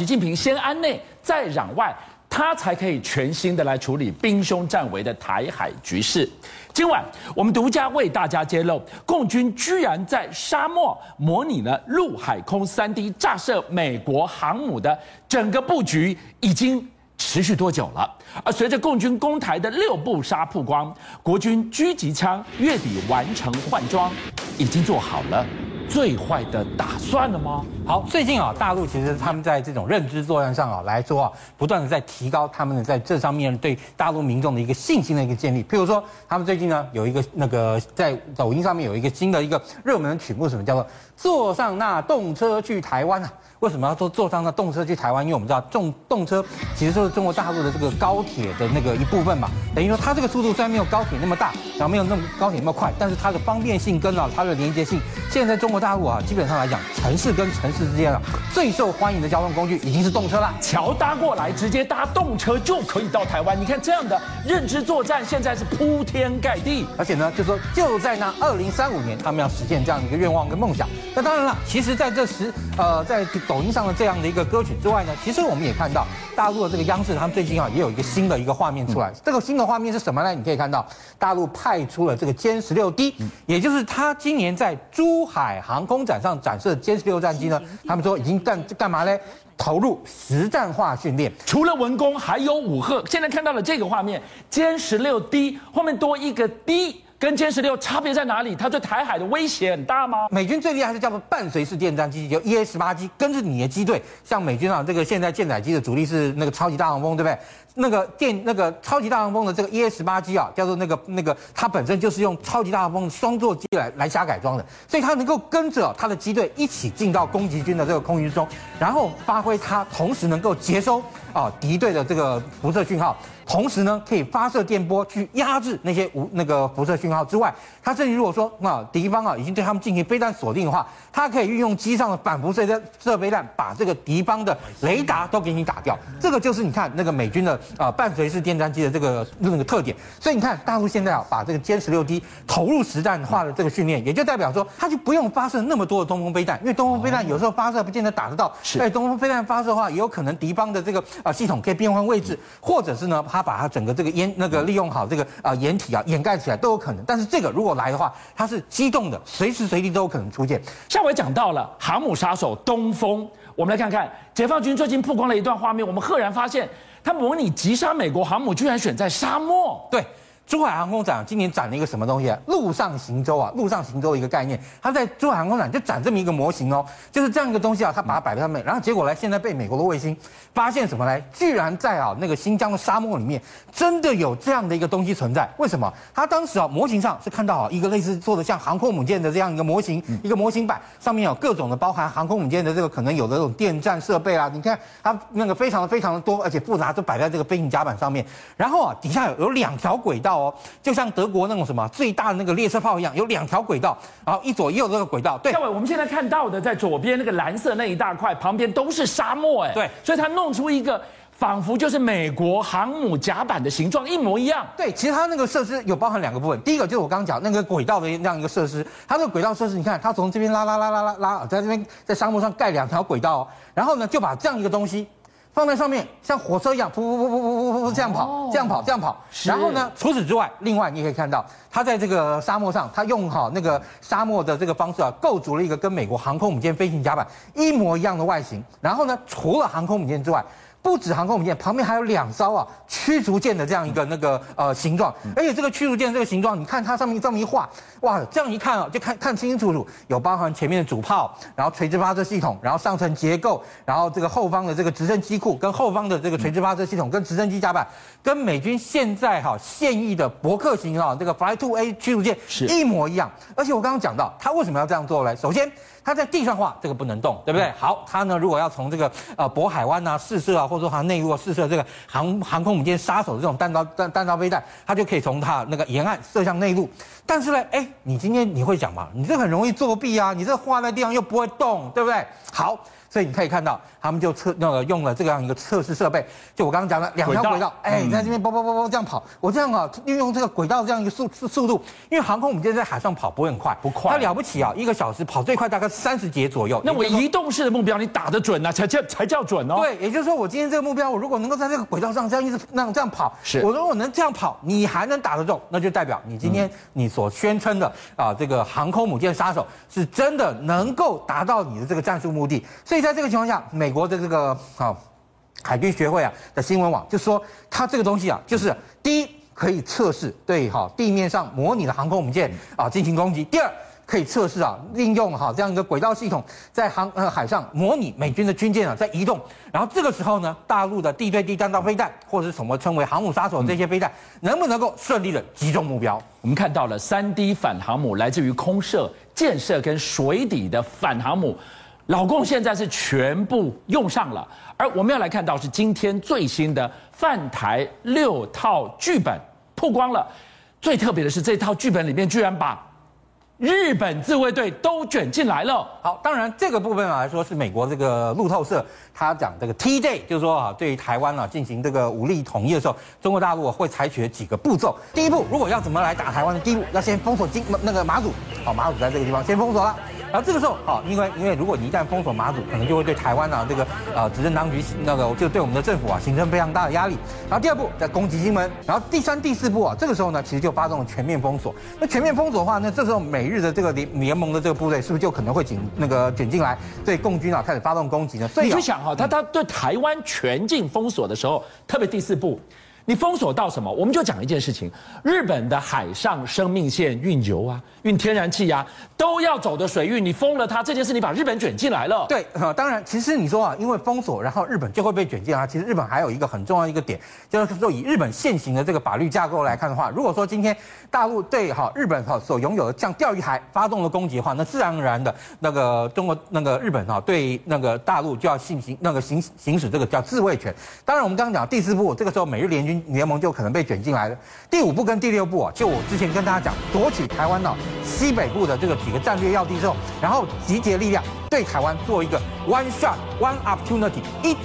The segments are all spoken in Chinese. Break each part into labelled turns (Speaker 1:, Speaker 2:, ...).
Speaker 1: 习近平先安内再攘外，他才可以全新的来处理兵凶战危的台海局势。今晚我们独家为大家揭露，共军居然在沙漠模拟了陆海空三 D 炸射美国航母的整个布局，已经持续多久了？而随着共军攻台的六步杀曝光，国军狙击枪月底完成换装，已经做好了。最坏的打算了吗？
Speaker 2: 好，最近啊，大陆其实他们在这种认知作战上啊来说啊，不断的在提高他们的在这上面对大陆民众的一个信心的一个建立。譬如说，他们最近呢有一个那个在抖音上面有一个新的一个热门的曲目，什么叫做“坐上那动车去台湾”啊？为什么要坐坐上那动车去台湾？因为我们知道，动动车其实就是中国大陆的这个高铁的那个一部分嘛。等于说，它这个速度虽然没有高铁那么大，然后没有那么高铁那么快，但是它的方便性跟啊它的连接性，现在在中国大陆啊，基本上来讲，城市跟城市之间啊，最受欢迎的交通工具已经是动车了。
Speaker 1: 桥搭过来，直接搭动车就可以到台湾。你看这样的认知作战，现在是铺天盖地。
Speaker 2: 而且呢，就说就在那二零三五年，他们要实现这样的一个愿望跟梦想。那当然了，其实在这时，呃，在。抖音上的这样的一个歌曲之外呢，其实我们也看到大陆的这个央视，他们最近啊也有一个新的一个画面出来。这个新的画面是什么呢？你可以看到大陆派出了这个歼十六 D，也就是他今年在珠海航空展上展示的歼十六战机呢。他们说已经干干嘛呢？投入实战化训练。
Speaker 1: 除了文工，还有武赫。现在看到了这个画面，歼十六 D 后面多一个 D。跟歼十六差别在哪里？它对台海的威胁很大吗？
Speaker 2: 美军最厉害是叫做伴随式电战机，就 EA 十八 G，跟着你的机队。像美军啊，这个现在舰载机的主力是那个超级大黄蜂，对不对？那个电那个超级大黄蜂的这个 EA 十八 G 啊，叫做那个那个，它本身就是用超级大黄蜂的双座机来来瞎改装的，所以它能够跟着它的机队一起进到攻击军的这个空域中，然后发挥它同时能够接收啊敌对的这个辐射讯号。同时呢，可以发射电波去压制那些无那个辐射讯号之外，它甚至如果说啊敌方啊已经对他们进行飞弹锁定的话，它可以运用机上的反辐射的射飞弹，把这个敌方的雷达都给你打掉。这个就是你看那个美军的啊伴随式电战机的这个那个特点。所以你看大陆现在啊把这个歼十六 D 投入实战化的这个训练，也就代表说它就不用发射那么多的东风飞弹，因为东风飞弹有时候发射不见得打得到。是。哎，东风飞弹发射的话，也有可能敌方的这个啊系统可以变换位置，或者是呢它。他把它整个这个掩那个利用好这个啊掩体啊掩盖起来都有可能，但是这个如果来的话，它是机动的，随时随地都有可能出现。
Speaker 1: 下回讲到了航母杀手东风，我们来看看解放军最近曝光了一段画面，我们赫然发现，他模拟击杀美国航母，居然选在沙漠。
Speaker 2: 对。珠海航空展今年展了一个什么东西啊？陆上行舟啊，陆上行舟一个概念。它在珠海航空展就展这么一个模型哦，就是这样一个东西啊，它把它摆在上面，然后结果呢，现在被美国的卫星发现什么呢？居然在啊那个新疆的沙漠里面，真的有这样的一个东西存在。为什么？它当时啊模型上是看到啊一个类似做的像航空母舰的这样一个模型，一个模型板，上面有各种的包含航空母舰的这个可能有的这种电站设备啊，你看它那个非常的非常的多，而且复杂，都摆在这个飞行甲板上面。然后啊底下有有两条轨道。哦，就像德国那种什么最大的那个列车炮一样，有两条轨道，然后一左一右这个轨道。对，
Speaker 1: 各位，我们现在看到的，在左边那个蓝色那一大块，旁边都是沙漠，哎，
Speaker 2: 对，
Speaker 1: 所以它弄出一个仿佛就是美国航母甲板的形状一模一样。
Speaker 2: 对，其实它那个设施有包含两个部分，第一个就是我刚刚讲那个轨道的那样一个设施，它这个轨道设施，你看它从这边拉拉拉拉拉拉，在这边在沙漠上盖两条轨道，然后呢就把这样一个东西。放在上面，像火车一样，噗噗噗噗噗噗噗这样跑，这样跑，这样跑。然后呢，除此之外，另外你可以看到，它在这个沙漠上，它用好那个沙漠的这个方式啊，构筑了一个跟美国航空母舰飞行甲板一模一样的外形。然后呢，除了航空母舰之外，不止航空母舰，旁边还有两艘啊驱逐舰的这样一个那个呃形状，而且这个驱逐舰这个形状，你看它上面这么一画，哇，这样一看啊，就看看清清楚楚，有包含前面的主炮，然后垂直发射系统，然后上层结构，然后这个后方的这个直升机库跟后方的这个垂直发射系统跟直升机甲板，跟美军现在哈现役的伯克型啊这个 Fly Two A 驱逐舰是一模一样。而且我刚刚讲到，它为什么要这样做呢？首先。它在地上画，这个不能动，对不对？好，它呢，如果要从这个呃渤海湾啊试射啊，或者说它内陆啊试射这个航航空母舰杀手的这种弹道弹弹道飞弹，它就可以从它那个沿岸射向内陆。但是呢，哎，你今天你会讲嘛？你这很容易作弊啊！你这画在地上又不会动，对不对？好。所以你可以看到，他们就测那个用了这样一个测试设备，就我刚刚讲的两条轨道，哎，你在这边啵啵啵啵这样跑，我这样啊，运用这个轨道这样一个速速度，因为航空母舰在海上跑不会很快，
Speaker 1: 不快，
Speaker 2: 它了不起啊，一个小时跑最快大概三十节左右。
Speaker 1: 那我移动式的目标你打得准啊，才叫才叫准哦。
Speaker 2: 对，也就是说我今天这个目标，我如果能够在这个轨道上这样一直那样这样跑，
Speaker 1: 是。
Speaker 2: 我如果能这样跑，你还能打得中，那就代表你今天你所宣称的啊这个航空母舰杀手是真的能够达到你的这个战术目的。所以在这个情况下，美国的这个啊海军学会啊的新闻网就说，它这个东西啊，就是第一可以测试对哈地面上模拟的航空母舰啊进行攻击，第二。可以测试啊，利用哈这样一个轨道系统，在航呃海上模拟美军的军舰啊在移动，然后这个时候呢，大陆的地对地弹道飞弹或者是什么称为航母杀手这些飞弹，能不能够顺利的击中目标？
Speaker 1: 我们看到了三 D 反航母，来自于空射、舰射跟水底的反航母，老共现在是全部用上了。而我们要来看到是今天最新的泛台六套剧本曝光了，最特别的是这套剧本里面居然把。日本自卫队都卷进来了。
Speaker 2: 好，当然这个部分来说是美国这个路透社他讲这个 T-Day，就是说啊，对于台湾啊进行这个武力统一的时候，中国大陆会采取几个步骤。第一步，如果要怎么来打台湾的，第一步要先封锁金那个马祖。好，马祖在这个地方先封锁了。然后这个时候，好，因为因为如果你一旦封锁马祖，可能就会对台湾啊这个呃执政当局那个就对我们的政府啊形成非常大的压力。然后第二步再攻击金门，然后第三、第四步啊，这个时候呢其实就发动了全面封锁。那全面封锁的话，那这时候美日的这个联联盟的这个部队是不是就可能会紧那个卷进来，对共军啊开始发动攻击呢？所以
Speaker 1: 你去想哈，他他对台湾全境封锁的时候，特别第四步。你封锁到什么？我们就讲一件事情：日本的海上生命线运油啊、运天然气啊，都要走的水运，你封了它，这件事你把日本卷进来了。
Speaker 2: 对，当然，其实你说啊，因为封锁，然后日本就会被卷进来。其实日本还有一个很重要一个点，就是说以日本现行的这个法律架构来看的话，如果说今天大陆对哈日本哈所拥有的像钓鱼台发动了攻击的话，那自然而然的那个中国那个日本哈对那个大陆就要进行那个行行使这个叫自卫权。当然，我们刚刚讲第四步，这个时候美日联军。联盟就可能被卷进来了。第五步跟第六步啊，就我之前跟大家讲，夺取台湾岛西北部的这个几个战略要地之后，然后集结力量对台湾做一个 one shot one opportunity，一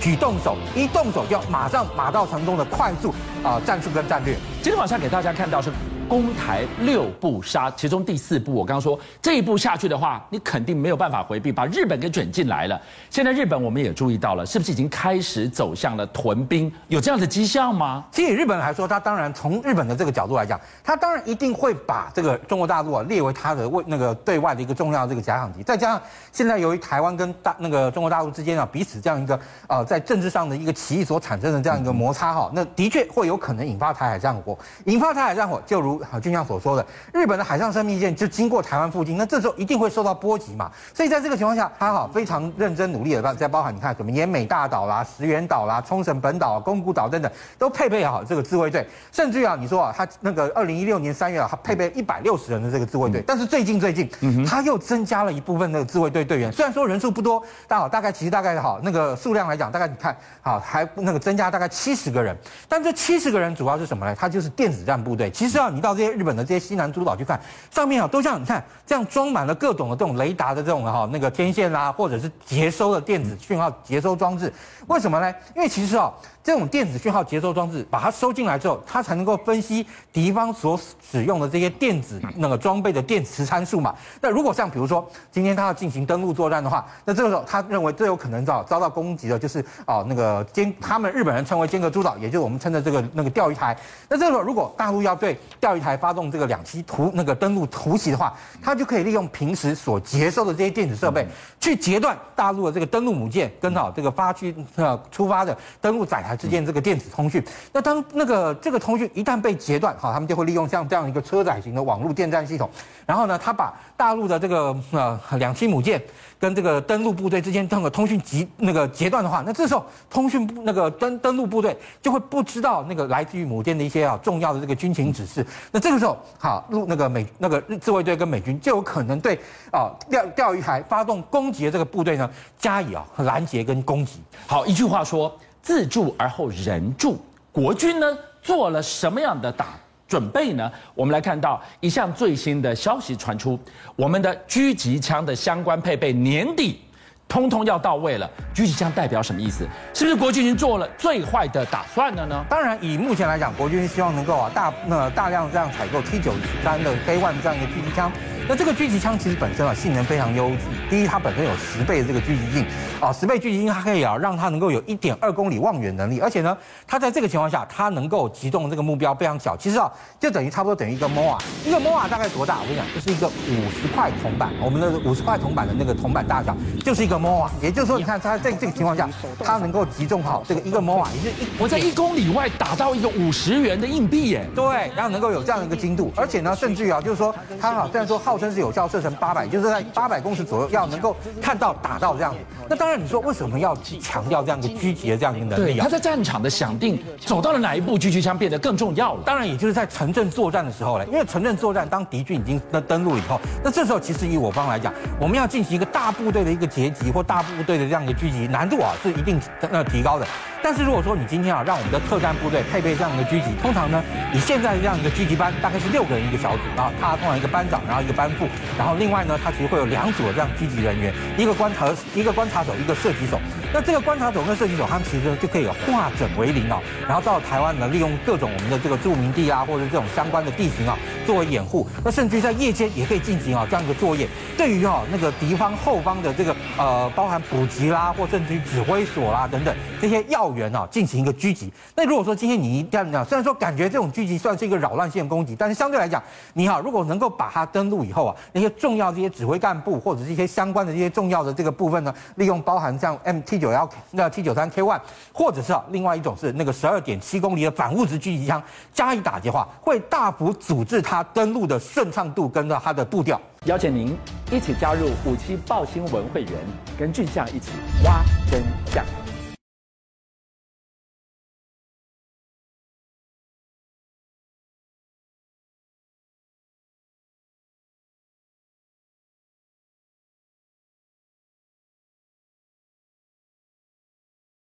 Speaker 2: 举动手，一动手就要马上马到成功的快速啊战术跟战略。
Speaker 1: 今天晚上给大家看到是。攻台六步杀，其中第四步我刚刚说这一步下去的话，你肯定没有办法回避，把日本给卷进来了。现在日本我们也注意到了，是不是已经开始走向了屯兵？有这样的迹象吗？
Speaker 2: 其实日本来说，他当然从日本的这个角度来讲，他当然一定会把这个中国大陆啊列为他的为那个对外的一个重要这个假想敌。再加上现在由于台湾跟大那个中国大陆之间啊彼此这样一个呃在政治上的一个歧义所产生的这样一个摩擦哈，那的确会有可能引发台海战火。引发台海战火，就如。好，就像所说的，日本的海上生命线就经过台湾附近，那这时候一定会受到波及嘛。所以在这个情况下，他好非常认真努力的在包含你看什么奄美大岛啦、石垣岛啦、冲绳本岛、宫古岛等等，都配备好这个自卫队。甚至于啊，你说啊，他那个二零一六年三月啊，他配备一百六十人的这个自卫队。但是最近最近，他又增加了一部分那个自卫队队员。虽然说人数不多，但好大概其实大概好那个数量来讲，大概你看好还那个增加大概七十个人。但这七十个人主要是什么呢？他就是电子战部队。其实啊，你到这些日本的这些西南诸岛去看，上面啊都像你看这样装满了各种的这种雷达的这种哈那个天线啦，或者是接收的电子讯号接收装置。为什么呢？因为其实啊。这种电子讯号接收装置，把它收进来之后，它才能够分析敌方所使用的这些电子那个装备的电磁参数嘛。那如果像比如说今天他要进行登陆作战的话，那这个时候他认为最有可能遭遭到攻击的就是啊那个尖，他们日本人称为尖阁诸岛，也就是我们称的这个那个钓鱼台。那这个时候如果大陆要对钓鱼台发动这个两栖突那个登陆突袭的话，它就可以利用平时所接收的这些电子设备，去截断大陆的这个登陆母舰跟好这个发去呃出发的登陆载台。之间这个电子通讯，那当那个这个通讯一旦被截断，好，他们就会利用像这样一个车载型的网络电站系统，然后呢，他把大陆的这个呃两栖母舰跟这个登陆部队之间通个通讯截那个截断的话，那这时候通讯部那个登登陆部队就会不知道那个来自于母舰的一些啊重要的这个军情指示，那这个时候好，陆那个美那个自卫队跟美军就有可能对啊钓钓鱼台发动攻击的这个部队呢加以啊拦截跟攻击。
Speaker 1: 好，一句话说。自助而后人助，国军呢做了什么样的打准备呢？我们来看到一项最新的消息传出，我们的狙击枪的相关配备年底通通要到位了。狙击枪代表什么意思？是不是国军已经做了最坏的打算了呢？
Speaker 2: 当然，以目前来讲，国军希望能够啊大那大量这样采购 T 九三的 K1 这样一个狙击枪。那这个狙击枪其实本身啊性能非常优质。第一，它本身有十倍的这个狙击镜啊，十倍狙击镜它可以啊让它能够有一点二公里望远能力，而且呢，它在这个情况下它能够击中这个目标非常小。其实啊，就等于差不多等于一个 MOA，一个 MOA 大概多大？我跟你讲，就是一个五十块铜板，我们的五十块铜板的那个铜板大小，就是一个 MOA。也就是说，你看它在这个情况下，它能够击中好这个一个 MOA，也就是一
Speaker 1: 我在一公里外打到一个五十元的硬币耶。
Speaker 2: 对，然后能够有这样一个精度，而且呢，甚至于啊，就是说它好，虽然说号称是有效射程。八百，就是在八百公尺左右，要能够看到打到这样子。那当然，你说为什么要强调这样一个狙击的这样一个能力啊？
Speaker 1: 他在战场的响定走到了哪一步，狙击枪变得更重要了。
Speaker 2: 当然，也就是在城镇作战的时候呢，因为城镇作战，当敌军已经登登陆以后，那这时候其实以我方来讲，我们要进行一个大部队的一个截击或大部队的这样一个狙击，难度啊是一定呃提高的。但是如果说你今天啊，让我们的特战部队配备这样的狙击，通常呢，你现在这样一个狙击班，大概是六个人一个小组，然后他通常一个班长，然后一个班副，然后另外呢，他其实会有两组的这样狙击人员，一个观察一个观察手，一个射击手。那这个观察手跟射击手，他们其实就可以化整为零啊，然后到台湾呢，利用各种我们的这个驻民地啊，或者这种相关的地形啊，作为掩护。那甚至于在夜间也可以进行啊这样一个作业。对于啊那个敌方后方的这个呃，包含补给啦，或甚至于指挥所啦等等这些要员啊，进行一个狙击。那如果说今天你这样讲，虽然说感觉这种狙击算是一个扰乱性攻击，但是相对来讲，你好，如果能够把它登陆以后啊，那些重要这些指挥干部或者是一些相关的这些重要的这个部分呢，利用包含像 MT 九幺那 T 九三 K one，或者是啊另外一种是那个十二点七公里的反物质狙击枪加以打击的话，会大幅阻滞它登陆的顺畅度跟着它的步调。
Speaker 1: 邀请您一起加入五七报新闻会员，跟俊象一起挖真相。